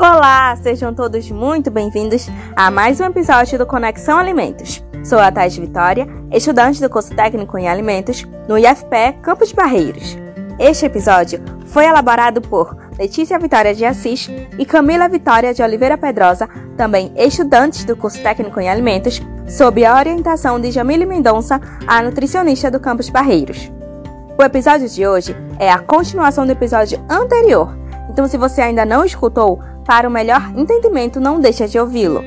Olá, sejam todos muito bem-vindos a mais um episódio do Conexão Alimentos. Sou a Thais Vitória, estudante do curso técnico em alimentos no IFPE Campos Barreiros. Este episódio foi elaborado por Letícia Vitória de Assis e Camila Vitória de Oliveira Pedrosa, também estudantes do curso técnico em alimentos, sob a orientação de Jamile Mendonça, a nutricionista do Campus Barreiros. O episódio de hoje é a continuação do episódio anterior, então se você ainda não escutou, para o melhor entendimento, não deixe de ouvi-lo.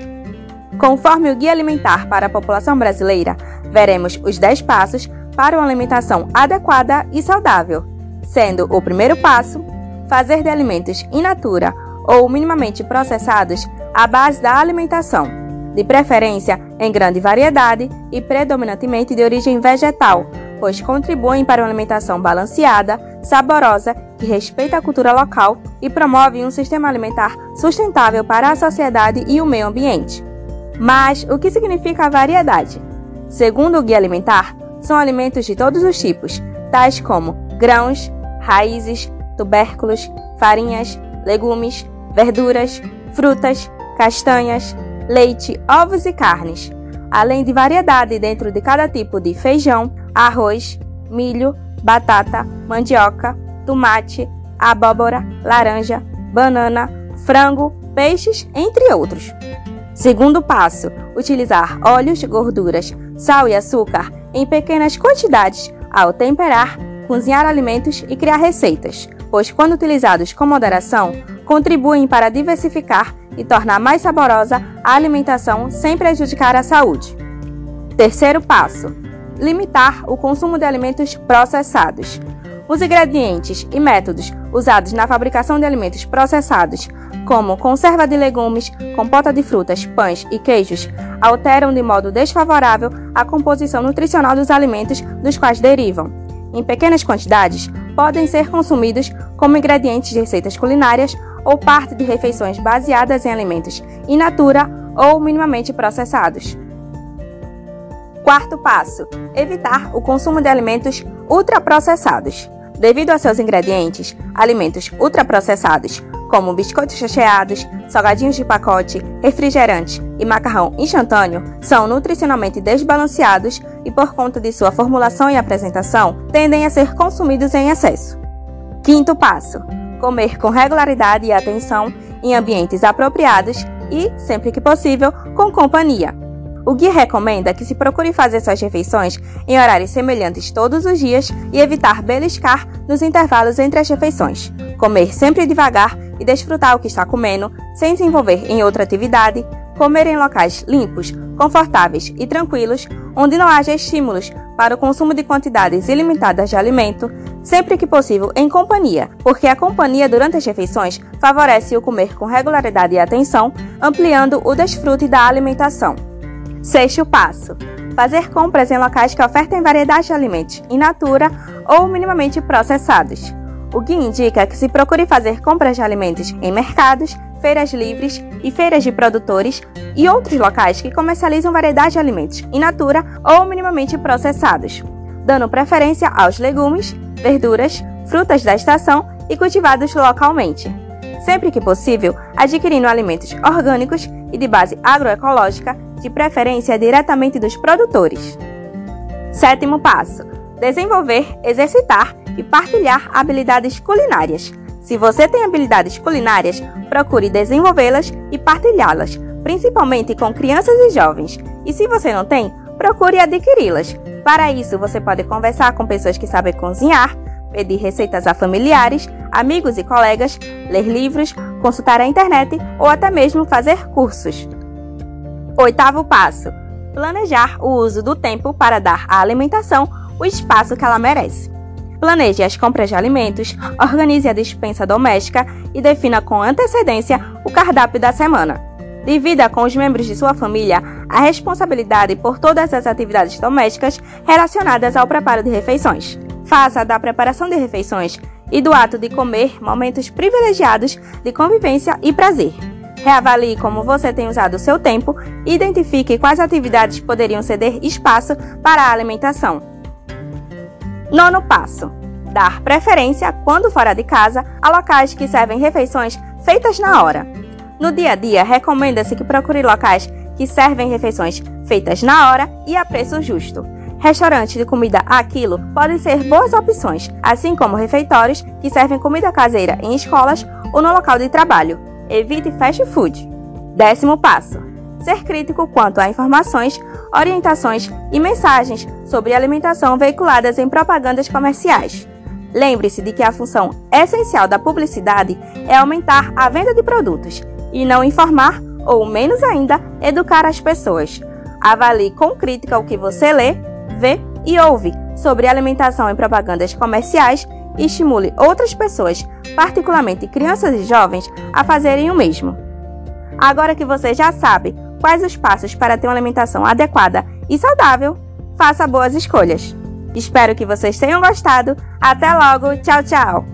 Conforme o Guia Alimentar para a População Brasileira, veremos os 10 passos para uma alimentação adequada e saudável, sendo o primeiro passo fazer de alimentos in natura ou minimamente processados a base da alimentação, de preferência em grande variedade e predominantemente de origem vegetal, pois contribuem para uma alimentação balanceada, saborosa, que respeita a cultura local e promove um sistema alimentar sustentável para a sociedade e o meio ambiente. Mas o que significa a variedade? Segundo o Guia Alimentar, são alimentos de todos os tipos, tais como grãos, raízes, tubérculos, farinhas, legumes, verduras, frutas, castanhas, leite, ovos e carnes, além de variedade dentro de cada tipo de feijão, arroz, milho, batata, mandioca, tomate, abóbora, laranja, banana, frango, peixes, entre outros. Segundo passo: utilizar óleos, gorduras, sal e açúcar em pequenas quantidades ao temperar, cozinhar alimentos e criar receitas, pois, quando utilizados com moderação, contribuem para diversificar e tornar mais saborosa a alimentação sem prejudicar a saúde. Terceiro passo: limitar o consumo de alimentos processados. Os ingredientes e métodos usados na fabricação de alimentos processados, como conserva de legumes, compota de frutas, pães e queijos, alteram de modo desfavorável a composição nutricional dos alimentos dos quais derivam. Em pequenas quantidades, podem ser consumidos como ingredientes de receitas culinárias ou parte de refeições baseadas em alimentos in natura ou minimamente processados. Quarto passo: evitar o consumo de alimentos ultraprocessados. Devido a seus ingredientes, alimentos ultraprocessados, como biscoitos recheados, salgadinhos de pacote, refrigerantes e macarrão instantâneo, são nutricionalmente desbalanceados e, por conta de sua formulação e apresentação, tendem a ser consumidos em excesso. Quinto passo: comer com regularidade e atenção em ambientes apropriados e, sempre que possível, com companhia. O guia recomenda que se procure fazer suas refeições em horários semelhantes todos os dias e evitar beliscar nos intervalos entre as refeições. Comer sempre devagar e desfrutar o que está comendo, sem se envolver em outra atividade. Comer em locais limpos, confortáveis e tranquilos, onde não haja estímulos para o consumo de quantidades ilimitadas de alimento, sempre que possível em companhia, porque a companhia durante as refeições favorece o comer com regularidade e atenção, ampliando o desfrute da alimentação. Sexto passo: fazer compras em locais que ofertem variedade de alimentos in natura ou minimamente processados. O guia indica que se procure fazer compras de alimentos em mercados, feiras livres e feiras de produtores e outros locais que comercializam variedade de alimentos in natura ou minimamente processados, dando preferência aos legumes, verduras, frutas da estação e cultivados localmente. Sempre que possível, adquirindo alimentos orgânicos e de base agroecológica de preferência diretamente dos produtores. Sétimo passo: desenvolver, exercitar e partilhar habilidades culinárias. Se você tem habilidades culinárias, procure desenvolvê-las e partilhá-las, principalmente com crianças e jovens. E se você não tem, procure adquiri-las. Para isso, você pode conversar com pessoas que sabem cozinhar, pedir receitas a familiares, amigos e colegas, ler livros, consultar a internet ou até mesmo fazer cursos. Oitavo passo: planejar o uso do tempo para dar à alimentação o espaço que ela merece. Planeje as compras de alimentos, organize a dispensa doméstica e defina com antecedência o cardápio da semana. Divida com os membros de sua família a responsabilidade por todas as atividades domésticas relacionadas ao preparo de refeições. Faça da preparação de refeições e do ato de comer momentos privilegiados de convivência e prazer. Reavalie como você tem usado o seu tempo e identifique quais atividades poderiam ceder espaço para a alimentação. Nono passo: dar preferência, quando fora de casa, a locais que servem refeições feitas na hora. No dia a dia, recomenda-se que procure locais que servem refeições feitas na hora e a preço justo. Restaurantes de comida a quilo podem ser boas opções, assim como refeitórios que servem comida caseira em escolas ou no local de trabalho. Evite fast food. Décimo passo: ser crítico quanto a informações, orientações e mensagens sobre alimentação veiculadas em propagandas comerciais. Lembre-se de que a função essencial da publicidade é aumentar a venda de produtos e não informar ou, menos ainda, educar as pessoas. Avalie com crítica o que você lê vê e ouve sobre alimentação em propagandas comerciais e estimule outras pessoas, particularmente crianças e jovens, a fazerem o mesmo. Agora que você já sabe quais os passos para ter uma alimentação adequada e saudável, faça boas escolhas. Espero que vocês tenham gostado. Até logo. Tchau, tchau.